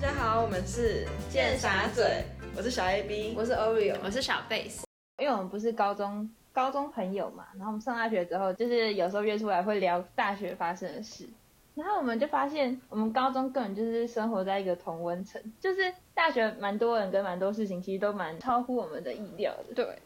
家好，我们是贱傻嘴，我是小 A B，我是 Oreo，我是小贝斯。因为我们不是高中高中朋友嘛，然后我们上大学之后，就是有时候约出来会聊大学发生的事，然后我们就发现，我们高中根本就是生活在一个同温层，就是大学蛮多人跟蛮多事情，其实都蛮超乎我们的意料的，对，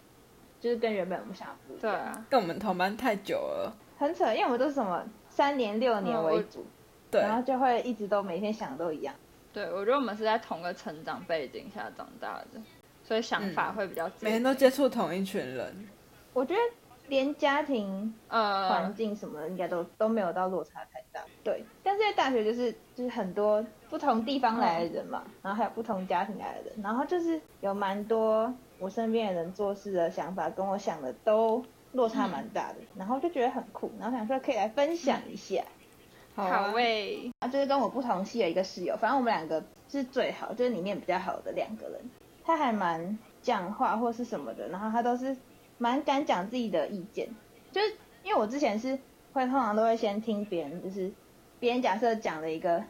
就是跟原本我们想不一样。对啊，跟我们同班太久了，很扯，因为我们都是什么三年六年为主，对，然后就会一直都每天想的都一样。对，我觉得我们是在同个成长背景下长大的，所以想法会比较接每天都接触同一群人，我觉得连家庭呃环境什么的，应该都都没有到落差太大。对，但是在大学就是就是很多不同地方来的人嘛，然后还有不同家庭来的人，然后就是有蛮多我身边的人做事的想法跟我想的都落差蛮大的，然后就觉得很酷，然后想说可以来分享一下。好啊。好味，啊，就是跟我不同系的一个室友，反正我们两个是最好，就是里面比较好的两个人。他还蛮讲话或是什么的，然后他都是蛮敢讲自己的意见，就是因为我之前是会通常都会先听别人，就是别人假设讲了一个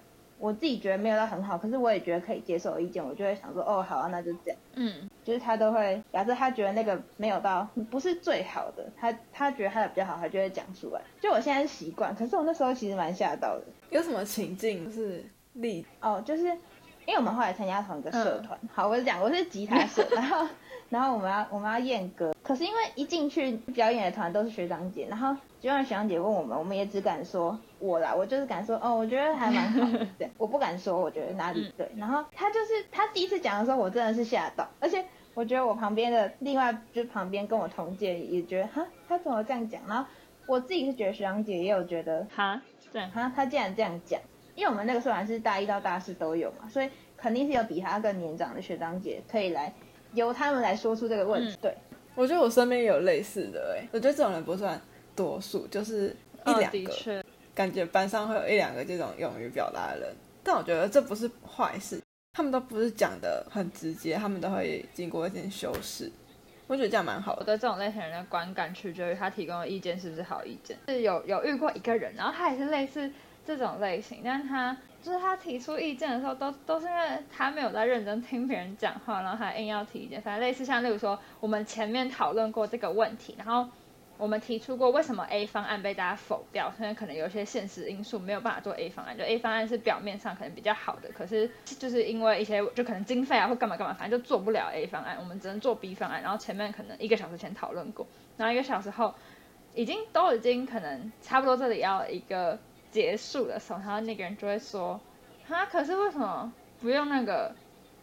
我自己觉得没有到很好，可是我也觉得可以接受的意见，我就会想说哦好啊，那就这样。嗯，就是他都会，假设他觉得那个没有到不是最好的，他他觉得他的比较好，他就会讲出来。就我现在是习惯，可是我那时候其实蛮吓到的。有什么情境是例哦，就是因为我们后来参加同一个社团，好，我是讲我是吉他社，然后然后我们要我们要验歌，可是因为一进去表演的团都是学长姐，然后就让学长姐问我们，我们也只敢说我啦，我就是敢说哦，我觉得还蛮好的，对，我不敢说我觉得哪里对，然后他就是他第一次讲的时候，我真的是吓到，而且我觉得我旁边的另外就是旁边跟我同届也觉得哈，他怎么这样讲，然后我自己是觉得学长姐也有觉得哈，这样，哈，他竟然这样讲，因为我们那个社团是大一到大四都有嘛，所以肯定是有比他更年长的学长姐可以来由他们来说出这个问题。嗯。对，我觉得我身边也有类似的哎、我觉得这种人不算多数，就是一哦两个，感觉班上会有一两个这种勇于表达的人，但我觉得这不是坏事，他们都不是讲的很直接，他们都会经过一点修饰，我觉得这样蛮好的。我对这种类型人的观感取决于他提供的意见是不是好意见。是有有遇过一个人，然后他也是类似这种类型，但是他就是他提出意见的时候，都都是因为他没有在认真听别人讲话，然后他硬要提意见。反正类似像例如说，我们前面讨论过这个问题，然后我们提出过为什么 A 方案被大家否掉，因为可能有一些现实因素没有办法做 A 方案，就 A 方案是表面上可能比较好的，可是就是因为一些就可能经费啊或干嘛干嘛，反正就做不了 A 方案，我们只能做 B 方案。然后前面可能一个小时前讨论过，然后一个小时后已经都已经可能差不多这里要一个结束的时候，然后那个人就会说，哈，可是为什么不用那个？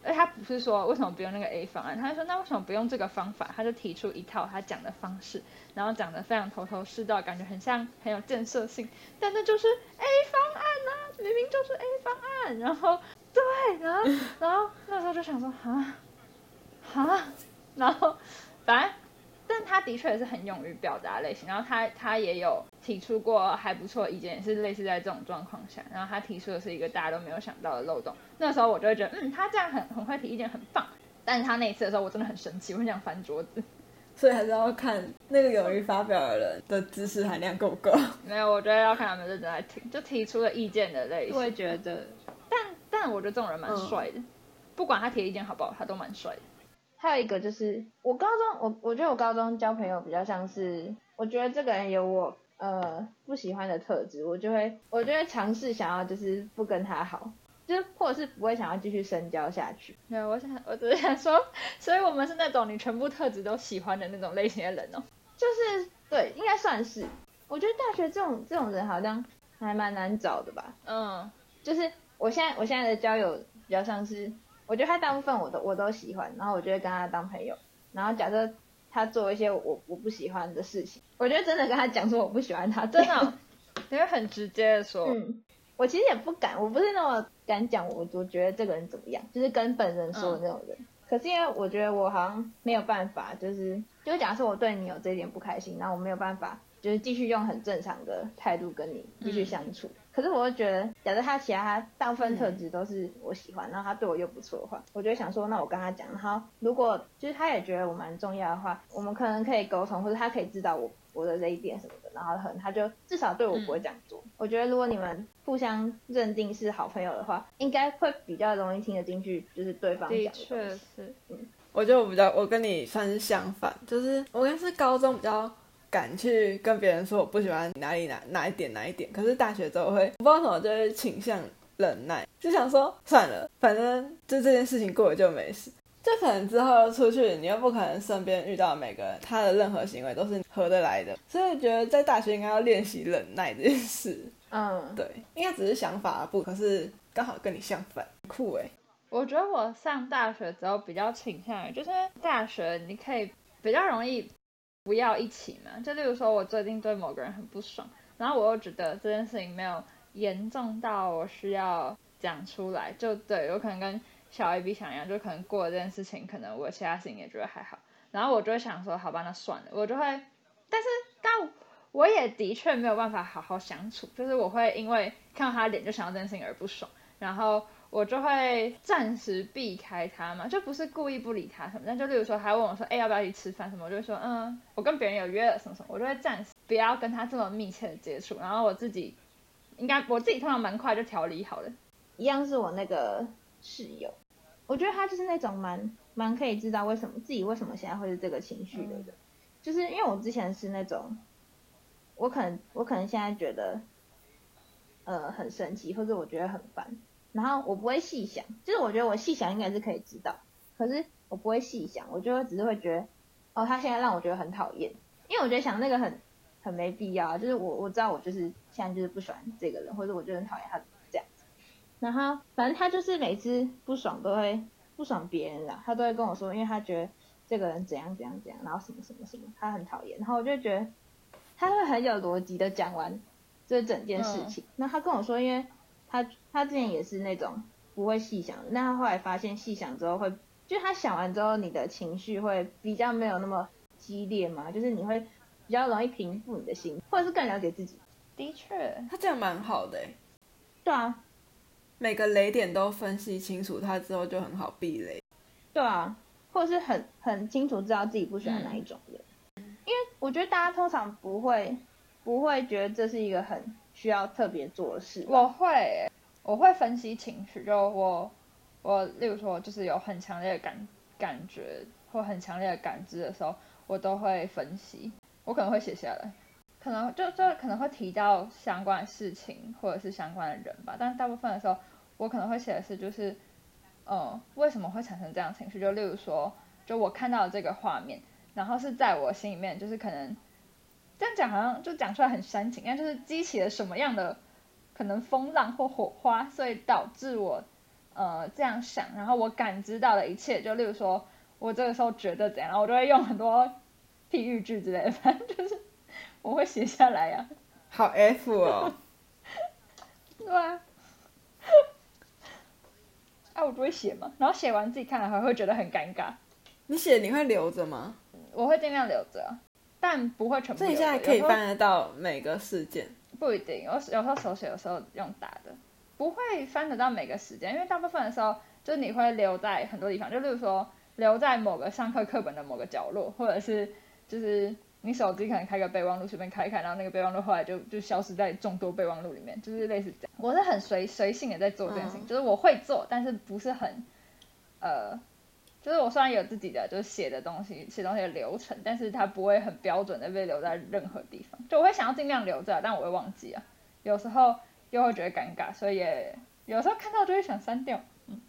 而他不是说为什么不用那个 A 方案，他就说那为什么不用这个方法？他就提出一套他讲的方式，然后讲的非常头头是道，感觉很像很有建设性，但那就是 A 方案啊，明明就是 A 方案。然后对，然 后然后那时候就想说啊啊，然后反正。但他的确也是很勇于表达类型，然后他他也有提出过还不错的意见，也是类似在这种状况下，然后他提出的是一个大家都没有想到的漏洞。那时候我就会觉得，嗯，他这样很很会提意见，很棒。但是他那一次的时候，我真的很生气，我很想翻桌子。所以还是要看那个勇于发表的人的知识含量够不够。没有，我觉得要看他们认真来听，就提出了意见的类型。我也觉得。但但我觉得这种人蛮帅的，不管他提的意见好不好，他都蛮帅的。还有一个就是我高中，我我觉得我高中交朋友比较像是，我觉得这个人有我呃不喜欢的特质，我就会我就会尝试想要就是不跟他好，就是或者是不会想要继续深交下去。没有，我想我只是想说，所以我们是那种你全部特质都喜欢的那种类型的人哦。就是对，应该算是。我觉得大学这种这种人好像还蛮难找的吧。嗯，就是我现在我现在的交友比较像是，我觉得他大部分我都我都喜欢，然后我就会跟他当朋友。然后假设他做一些我我不喜欢的事情，我觉得真的跟他讲说我不喜欢他，真的哦、你会很直接的说，嗯，我其实也不敢，我不是那么敢讲我我觉得这个人怎么样，就是跟本人说的那种人。可是因为我觉得我好像没有办法，就是就假设我对你有这一点不开心，然后我没有办法，就是继续用很正常的态度跟你继续相处。可可是我又觉得，假设他其他大部分特质都是我喜欢，然后他对我又不错的话，我就想说，那我跟他讲，然后如果就是他也觉得我蛮重要的话，我们可能可以沟通，或者他可以知道我我的这一点什么的，然后可能他就至少对我不会这样做。我觉得如果你们互相认定是好朋友的话，应该会比较容易听得进去，就是对方讲的确东西。是，我觉得我比较，我跟你算是相反，就是我应该是高中比较敢去跟别人说我不喜欢哪里哪哪一点哪一点，可是大学之后会我不知道什么就会倾向忍耐，就想说算了，反正就这件事情过了就没事。就可能之后出去，你又不可能身边遇到每个人，他的任何行为都是合得来的，所以觉得在大学应该要练习忍耐这件事。嗯，对，应该只是想法不，可是刚好跟你相反，酷哎。我觉得我上大学之后比较倾向于，就是大学你可以比较容易不要一起嘛。就例如说，我最近对某个人很不爽，然后我又觉得这件事情没有严重到我需要讲出来，就对，有可能跟小 A B 想一样，就可能过了这件事情，可能我其他事情也觉得还好，然后我就会想说，好吧，那算了，我就会，但是但我也的确没有办法好好相处，就是我会因为看到他的脸就想到这件事情而不爽，然后。我就会暂时避开他嘛，就不是故意不理他什么，但就例如说，他问我说，哎，要不要一起吃饭什么，我就会说，嗯，我跟别人有约了什么什么，我就会暂时不要跟他这么密切的接触，然后我自己应该我自己通常蛮快就调理好了。一样是我那个室友，我觉得他就是那种蛮蛮可以知道为什么自己为什么现在会是这个情绪的人，就是因为我之前是那种，我可能我可能现在觉得，呃，很神奇，或者我觉得很烦。然后我不会细想，就是我觉得我细想应该是可以知道，可是我不会细想，我就会只是会觉得，哦，他现在让我觉得很讨厌，因为我觉得想那个很很没必要，就是我我知道我就是现在就是不喜欢这个人，或者我就很讨厌他这样子，然后反正他就是每次不爽都会不爽别人啦，他都会跟我说，因为他觉得这个人怎样怎样怎样，然后什么什么什么，他很讨厌，然后我就觉得他会很有逻辑的讲完这整件事情，那他跟我说，因为。他他之前也是那种不会细想的，那他后来发现细想之后会，就他想完之后，你的情绪会比较没有那么激烈嘛，就是你会比较容易平复你的心，或者是更了解自己。的确，他这样蛮好的。对啊，每个雷点都分析清楚，他之后就很好避雷。对啊，或者是很很清楚知道自己不喜欢哪一种人，因为我觉得大家通常不会不会觉得这是一个很。需要特别做的事，我会，我会分析情绪，就我，我，例如说，就是有很强烈的感感觉或很强烈的感知的时候，我都会分析，我可能会写下来，可能就就可能会提到相关的事情或者是相关的人吧，但大部分的时候，我可能会写的是，就是，嗯，为什么会产生这样情绪？就例如说，就我看到这个画面，然后是在我心里面，就是可能。这样讲好像就讲出来很煽情，但就是激起了什么样的可能风浪或火花，所以导致我呃这样想，然后我感知到的一切，就例如说我这个时候觉得怎样，然后我就会用很多譬喻句之类的，反正就是我会写下来呀。好 F 哦。对啊。啊，我不会写嘛，然后写完自己看了还会觉得很尴尬。你写你会留着吗？我会尽量留着。但不会全部。所以现在可以翻得到每个事件？不一定，有有时候手写，有时候用打的，不会翻得到每个时间，因为大部分的时候，就是你会留在很多地方，就例如说留在某个上课课本的某个角落，或者是就是你手机可能开个备忘录，随便开开，然后那个备忘录后来就就消失在众多备忘录里面，就是类似这样。我是很随随性的在做这件事情，就是我会做，但是不是很呃。就是我虽然有自己的就是写的东西，写东西的流程，但是它不会很标准的被留在任何地方。就我会想要尽量留着，但我会忘记啊。有时候又会觉得尴尬，所以也有时候看到就会想删掉。嗯，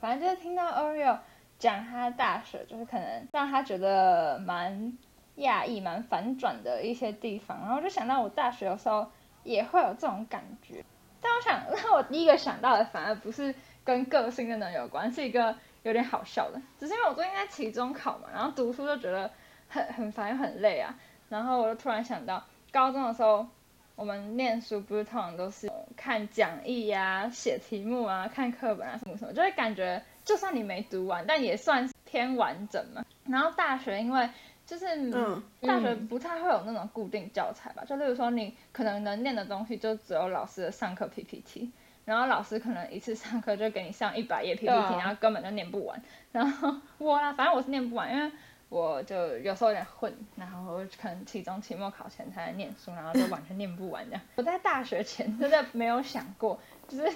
反正就是听到 Oreo 讲他大学，就是可能让他觉得蛮讶异、蛮反转的一些地方，然后就想到我大学的时候也会有这种感觉。但我想 让我第一个想到的反而不是跟个性真的有关，是一个。有点好笑的，只是因为我最近在期中考嘛，然后读书就觉得很很烦很累啊，然后我就突然想到，高中的时候我们念书不是通常都是看讲义呀、写题目啊、看课本啊什么什么，就会感觉就算你没读完，但也算偏完整嘛。然后大学因为就是大学不太会有那种固定教材吧，就例如说你可能能念的东西就只有老师的上课 PPT，然后老师可能一次上课就给你上一百页 PPT，、啊然后根本就念不完。然后我啦，反正我是念不完，因为我就有时候有点混，然后可能期中、期末考前才来念书，然后就完全念不完这样。我在大学前真的没有想过，就是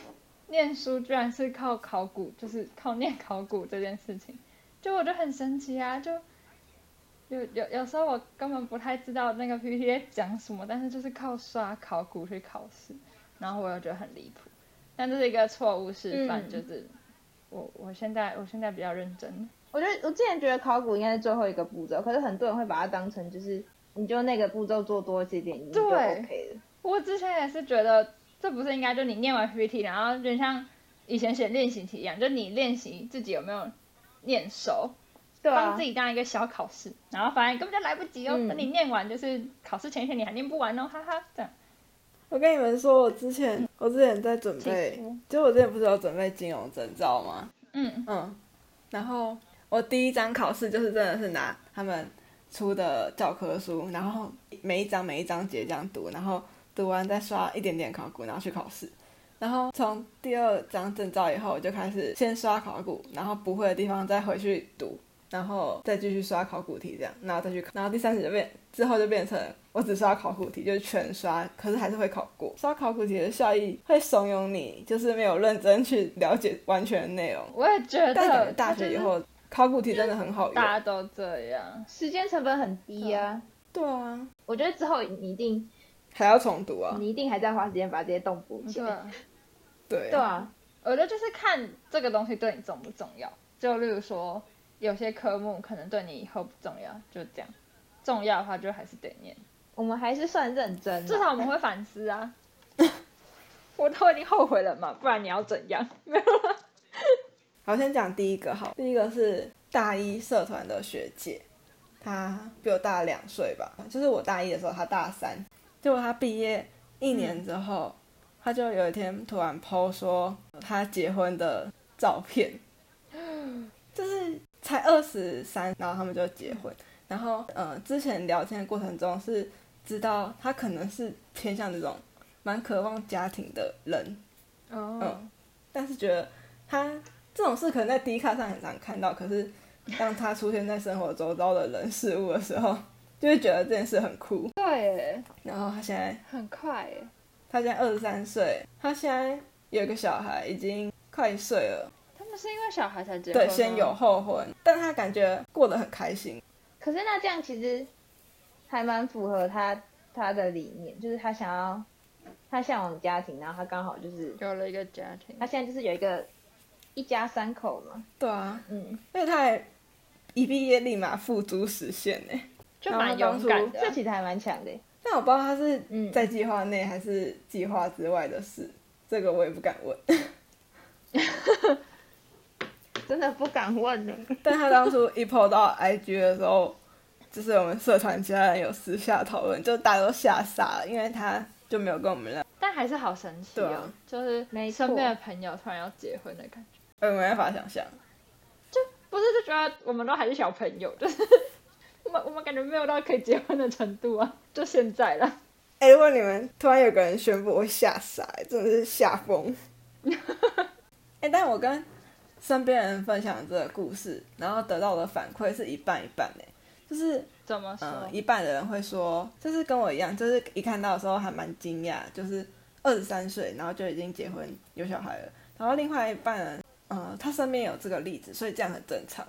念书居然是靠考古，就是靠念考古这件事情，就我就很神奇啊，就。有有有时候我根本不太知道那个 PPT 在讲什么，但是就是靠刷考古去考试，然后我又觉得很离谱，但这是一个错误示范，嗯就是我我现在我现在比较认真，我觉得我之前觉得考古应该是最后一个步骤，可是很多人会把它当成就是你就那个步骤做多几点，你就对 OK 了。我之前也是觉得这不是应该就你念完 PPT，然后就像以前写练习题一样，就你练习自己有没有念熟，对啊帮自，己当一个小考试，然后反正根本就来不及哦，嗯等你念完就是考试前一天你还念不完哦，哈哈，这样。我跟你们说，我之前我之前在准备，就我之前不是有准备金融证照吗？嗯，嗯，然后我第一张考试就是真的是拿他们出的教科书，然后每一章每一章节这样读，然后读完再刷一点点考古，然后去考试。然后从第二张证照以后，我就开始先刷考古，然后不会的地方再回去读，然后再继续刷考古题这样，然后再去考，然后第三次就变之后就变成我只刷考古题，就是全刷，可是还是会考过。刷考古题的效益会怂恿你，就是没有认真去了解完全的内容。我也觉得，但大学以后考古题真的很好用。大家都这样。时间成本很低啊。对啊，我觉得之后你一定还要重读啊。你一定还在花时间把这些洞补起来。对啊，对对啊，我觉得就是看这个东西对你重不重要。就例如说，有些科目可能对你以后不重要，就这样；重要的话就还是得念。我们还是算认真啊。至少我们会反思啊。我都已经后悔了嘛，不然你要怎样？没有啦。好，先讲第一个好，第一个是大一社团的学姐，她比我大两岁吧，就是我大一的时候，她大三，结果她毕业一年之后，她就有一天突然 PO 说她结婚的照片，就是才二十三，然后他们就结婚，然后呃，之前聊天的过程中是知道他可能是偏向这种蛮渴望家庭的人，哦嗯，但是觉得他这种事可能在 D 卡上很常看到，可是当他出现在生活周遭的人事物的时候，就会觉得这件事很酷。对耶，然后他现在，很快耶。他现在二十三岁，他现在有一个小孩，已经快一岁了。他们是因为小孩才结婚对，先有后婚，但他感觉过得很开心。可是那这样其实还蛮符合他他的理念，就是他想要他向往家庭，然后他刚好就是有了一个家庭他。现在就是有一个一家三口嘛，对啊，嗯，而且他还一毕业立马付诸实现呢。就蛮勇敢的啊、这其实还蛮强的。但我不知道他是嗯在计划内还是计划之外的事，这个我也不敢问。真的不敢问呢。但他当初一 PO 到 IG 的时候，就是我们社团其他人有私下讨论，就大家都吓傻了，因为他就没有跟我们聊，但还是好神奇啊就是没身边的朋友突然要结婚的感觉，我没办法想象。就不是就觉得我们都还是小朋友，就是我们我们感觉没有到可以结婚的程度啊，就现在了。哎、如果你们突然有个人宣布，我会吓傻、真的是吓疯。哎、但我跟身边人分享这个故事，然后得到的反馈是一半一半哎，就是怎么说？嗯，一半的人会说，就是跟我一样，就是一看到的时候还蛮惊讶，就是二十三岁，然后就已经结婚有小孩了。然后另外一半人，嗯，他身边有这个例子，所以这样很正常，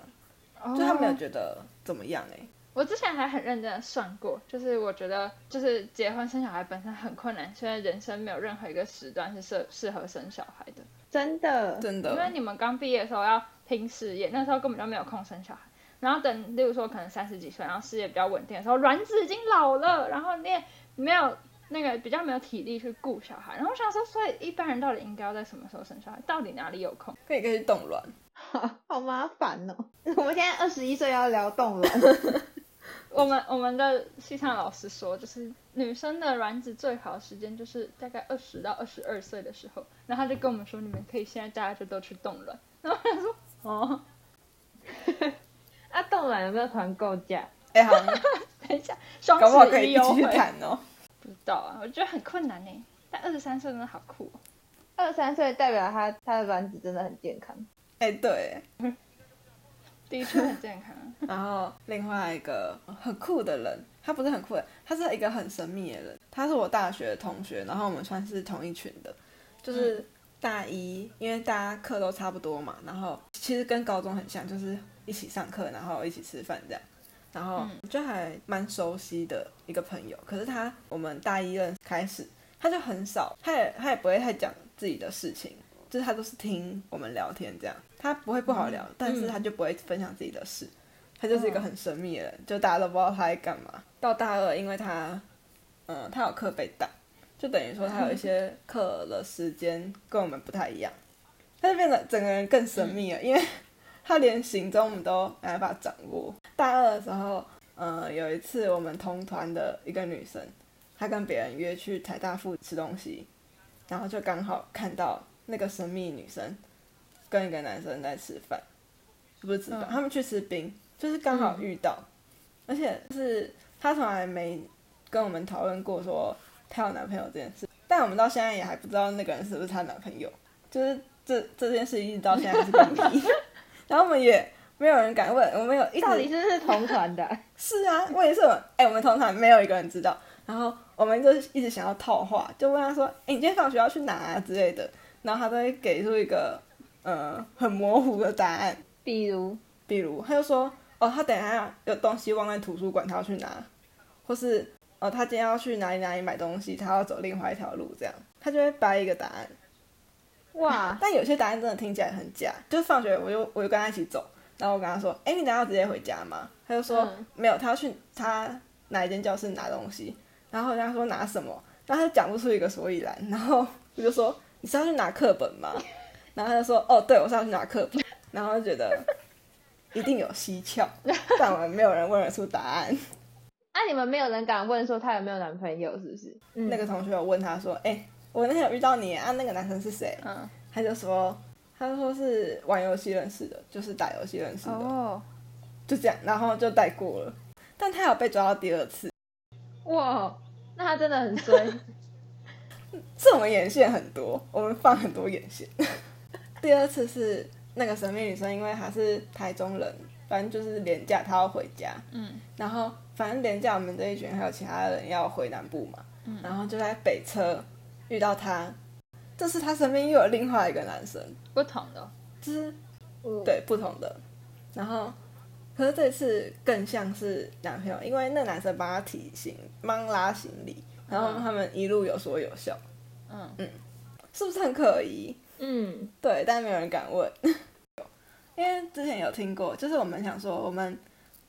哦就他没有觉得怎么样哎。我之前还很认真的算过，就是我觉得就是结婚生小孩本身很困难，虽然人生没有任何一个时段是适适合生小孩的，真的，真的因为，你们刚毕业的时候要拼事业，那时候根本就没有空生小孩。然后等，例如说可能三十几岁，然后事业比较稳定的时候，卵子已经老了，然后你也没有那个比较没有体力去顾小孩。然后我想说，所以一般人到底应该要在什么时候生小孩？到底哪里有空？可以可以去冻卵。好麻烦哦。我们现在二十一岁要聊冻卵，我们我们的西餐老师说，就是女生的卵子最好的时间就是大概二十到二十二岁的时候，然后他就跟我们说，你们可以现在大家就都去冻卵。然后他说，哦，啊，冻卵有没有团购价？哎、好，等一下，双搞不好可十以一起去一优惠。谈哦。不知道啊，我觉得很困难呢。但二十三岁真的好酷哦。二十三岁代表他他的卵子真的很健康。哎、对。的确 很健康。然后另外一个很酷的人，他不是很酷的，他是一个很神秘的人。他是我大学的同学，然后我们算是同一群的，就是大一，因为大家课都差不多嘛，然后其实跟高中很像，就是一起上课，然后一起吃饭这样。然后就还蛮熟悉的一个朋友，可是他我们大一认识开始，他就很少，他也他也不会太讲自己的事情，就是他都是听我们聊天这样，他不会不好聊，但是他就不会分享自己的事，他就是一个很神秘的人，就大家都不知道他在干嘛。到大二，因为他，嗯，他有课被挡，就等于说他有一些课的时间跟我们不太一样，他就变得整个人更神秘了，因为他连行踪我们都没办法掌握。大二的时候，嗯，有一次我们同团的一个女生，她跟别人约去台大附吃东西，然后就刚好看到那个神秘女生跟一个男生在吃饭，不是吃饭，嗯。他们去吃冰，就是刚好遇到，而且是她从来没跟我们讨论过说她有男朋友这件事，但我们到现在也还不知道那个人是不是她男朋友，就是这这件事一直到现在还是个谜，然后我们也没有人敢问，我们有一直到底是不是同团的？是啊，问题是我们，哎、我们同团没有一个人知道，然后我们就一直想要套话，就问他说，哎、你今天放学要去哪啊？之类的，然后他都会给出一个呃很模糊的答案，比如？比如他就说，哦，他等一下有东西忘在图书馆，他要去拿，或是哦，他今天要去哪里哪里买东西，他要走另外一条路，这样，他就会掰一个答案。哇，但有些答案真的听起来很假，就是放学我就我就跟他一起走，然后我跟他说，哎、你等一下要直接回家吗？他就说、嗯没有，他要去他哪一间教室拿东西，然后他说拿什么，然后他就讲不出一个所以然，然后我就说你是要去拿课本吗？然后他就说哦，对，我是要去拿课本，然后就觉得一定有蹊跷，但我们没有人问得出答案。啊，你们没有人敢问说她有没有男朋友，是不是？嗯那个同学有问他说，哎、我那天有遇到你啊，那个男生是谁？嗯，他就说，他就说是玩游戏认识的，就是打游戏认识的。哦，就这样，然后就带过了。但他有被抓到第二次，哇，那他真的很衰。是我们眼线很多，我们放很多眼线。第二次是那个神秘女生，因为她是台中人，反正就是廉价，她要回家，嗯，然后反正廉价我们这一群还有其他人要回南部嘛，然后就在北车遇到他，这次他身边又有另外一个男生，不同的。哦。就是嗯，对不同的，然后可是这次更像是男朋友，因为那男生帮他提行，帮拉行李，然后他们一路有说有笑，嗯。嗯。是不是很可疑？嗯，对，但没有人敢问，因为之前有听过，就是我们想说我们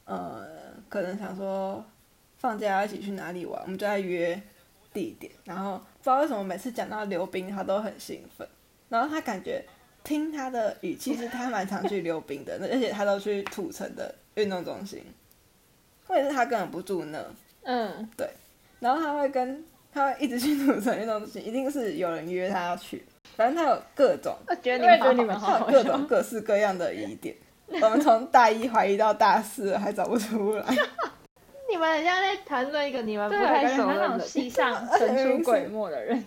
呃可能想说放假要一起去哪里玩，我们就在约地点，然后不知道为什么每次讲到溜冰，他都很兴奋，然后他感觉听他的语气是他蛮常去溜冰的，而且他都去土城的运动中心，或者是他根本不住那，嗯，然后他会跟他会一直去土城运动中心，一定是有人约他要去，反正他有各种。我觉得你们好各种各式各样的疑点，我们从大一怀疑到大四了还找不出来。你们很像在谈论一个你们不对，太感觉他那种。戏上神出鬼没的人。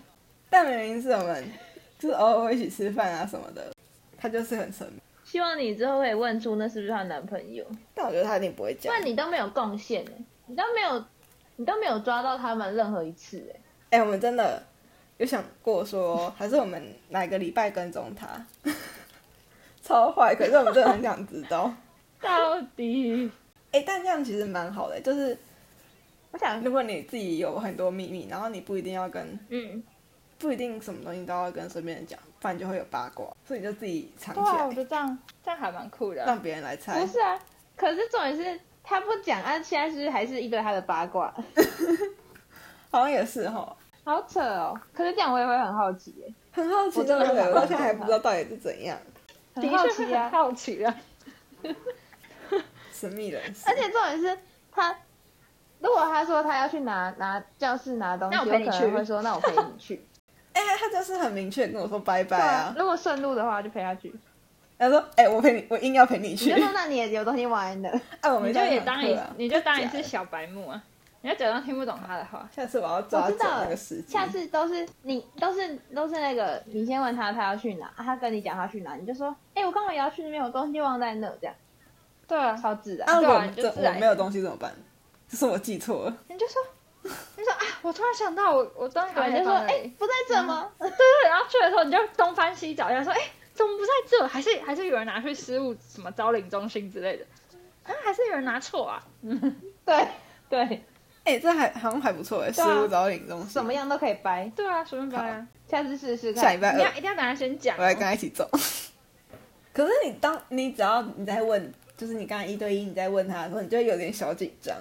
但明明是我们，就是偶尔会一起吃饭啊什么的，他就是很神秘。希望你之后可以问出那是不是她男朋友，但我觉得他一定不会不讲。然你都没有贡献欸你都没有，你都没有抓到他们任何一次哎。哎、我们真的有想过说，还是我们哪个礼拜跟踪他，超坏。可是我们真的很想知道。到底哎、但这样其实蛮好的，就是我想，如果你自己有很多秘密，然后你不一定要跟嗯，不一定什么东西都要跟身边人讲，不然就会有八卦，所以你就自己藏起对啊，来我。觉得这样这样还蛮酷的啊。让别人来猜。不是啊，可是重点是他不讲啊，现在是不是还是一堆他的八卦，好像也是哈，好扯哦。可是这样我也会很好奇耶，很好奇，我真的对不对？很我到现在还不知道到底是怎样，很好奇啊。好奇啊。神秘人士。而且重点是他，如果他说他要去拿拿教室拿东西，那我陪你可能去会说那我陪你去。哎、他就是很明确跟我说拜拜啊啊，，如果顺路的话就陪他去。他说：“哎、我陪你，我硬要陪你去你就。说那你也有东西忘在那，哎，我们你就也当一啊，你就当一次小白目啊，你要假装听不懂他的话。下次我要抓准我知道了那个时机。下次都是你都是都是那个你先问他他要去哪，啊他跟你讲他去哪，你就说，哎、我刚好也要去那边，我东西忘在那，这样对啊，超自然。啊，如对啊果这我没有东西怎么办？这是我记错了。你就说，你说啊，我突然想到我我东西对，放就说，哎？不在这吗？对对，然后去的时候你就东翻西找，然后说，哎，怎么不在这？还是还是有人拿去失物什么招领中心之类的？啊，还是有人拿错啊？对对，哎、这还好像还不错哎，失对啊物找领中心。什么样都可以掰，对啊，随便掰啊。下次试试看。下礼拜二你要一定要等他先讲哦。我来跟他一起走。可是你当你只要你在问，就是你刚才一对一你在问他的时候，你就会有点小紧张，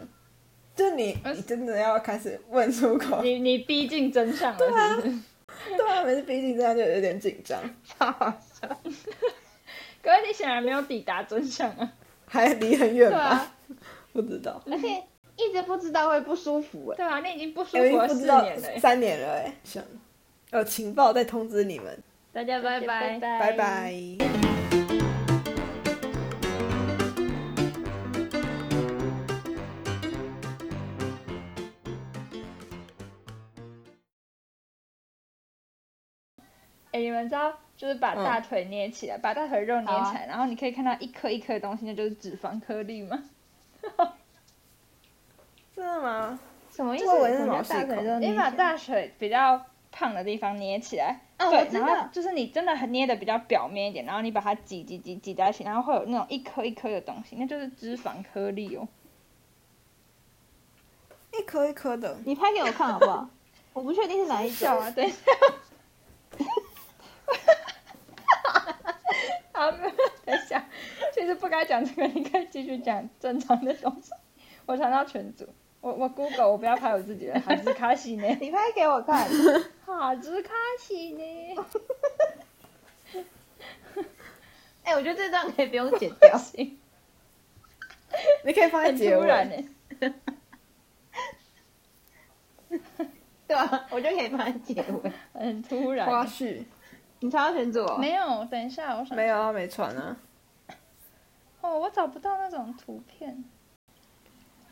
就你呃你真的要开始问出口。你你逼近真相了，是不是？对啊，每次逼近真相就有点紧张，可是你显然没有抵达真相啊。还离很远吧？啊，不知道，而且一直不知道会不舒服哎。对啊，你已经不舒服了四不知道年了欸。三年了哎，想有情报再通知你们，大家拜拜，拜拜。哎、你们知道，就是把大腿捏起来，把大腿肉捏起来，然后你可以看到一颗一颗的东西，那就是脂肪颗粒吗？真的吗？什么意思？我大腿肉你捏起来把大腿比较胖的地方捏起来，对然后就是你真的很捏的比较表面一点，然后你把它挤挤挤挤在一起，然后会有那种一颗一颗的东西，那就是脂肪颗粒哦。一颗一颗的，你拍给我看好不好？我不确定是哪一种。啊，等 一下。好，没有等一下，其实不该讲这个，你可以继续讲正常的东西。我传到群组，我我 Google，我不要拍我自己的，哈兹卡西呢？你拍给我看。哈兹卡西呢？哎、我觉得这段可以不用剪掉。行，你可以放在很结突然尾。呢。对啊，我就可以放在结尾。很突然。花絮你抄到群组哦？没有，等一下，我想没有啊，没传啊。哦，我找不到那种图片。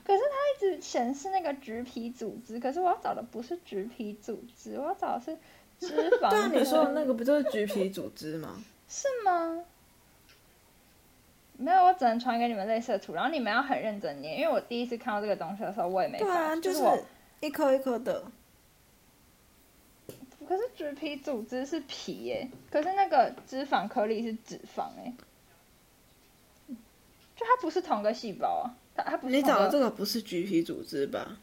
可是它一直显示那个橘皮组织，可是我要找的不是橘皮组织，我要找的是脂 肪。对啊，你说的那个不就是橘皮组织吗？是吗？没有，我只能传给你们类似的图，然后你们要很认真念，因为我第一次看到这个东西的时候，我也没发，对啊，就是我。一颗一颗的。可是橘皮组织是皮耶，可是那个脂肪颗粒是脂肪哎，就它不是同个细胞啊，它它不是你找的这个不是橘皮组织吧？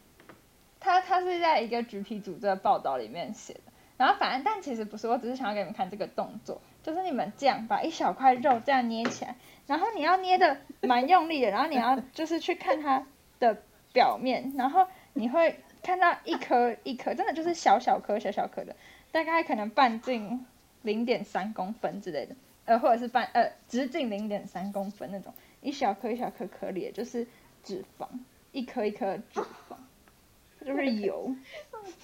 它它是在一个橘皮组织的报道里面写的，然后反正但其实不是，我只是想要给你们看这个动作，就是你们这样把一小块肉这样捏起来，然后你要捏的蛮用力的，然后你要就是去看它的表面，然后你会看到一颗一颗，真的就是小小颗小小颗的，大概可能半径零点三公分之类的，呃或者是半呃直径零点三公分那种，一小颗一小颗颗粒，就是脂肪，一颗一颗的脂肪。就是油，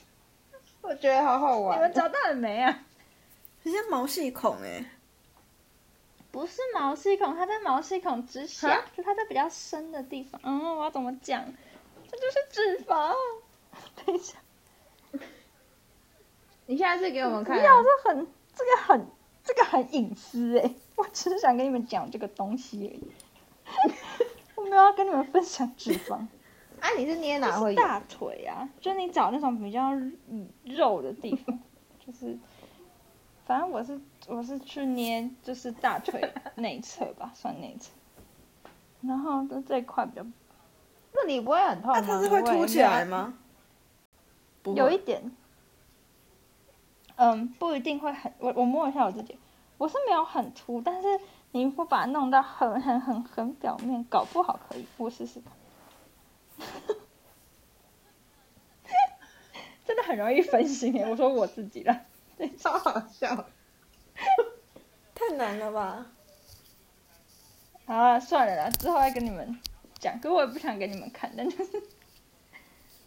我觉得好好玩你玩。们找到了没啊？很像毛细孔哎、不是毛细孔，它在毛细孔之下，就它在比较深的地方。嗯，我要怎么讲？这就是脂肪。等一下，你下次给我们看、不要，这很，这个很，这个很隐私哎。我只是想跟你们讲这个东西而已。我没有要跟你们分享脂肪。啊，你是捏哪会有？大腿啊，就你找那种比较嗯肉的地方，就是，反正我是我是去捏就是大腿内侧吧，算内侧，然后就这一块比较那你不会很痛吗？那它是会凸起来吗？有一点，嗯，不一定会很，我我摸一下我自己，我是没有很凸，但是你不把它弄到很很很很表面，搞不好可以，我试试看。真的很容易分心耶！我说我自己了，超好笑。太难了吧？好了，算了啦，之后再跟你们讲。可我也不想给你们看，但就是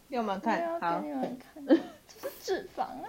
给我们看，好给。你们看，这是脂肪啊。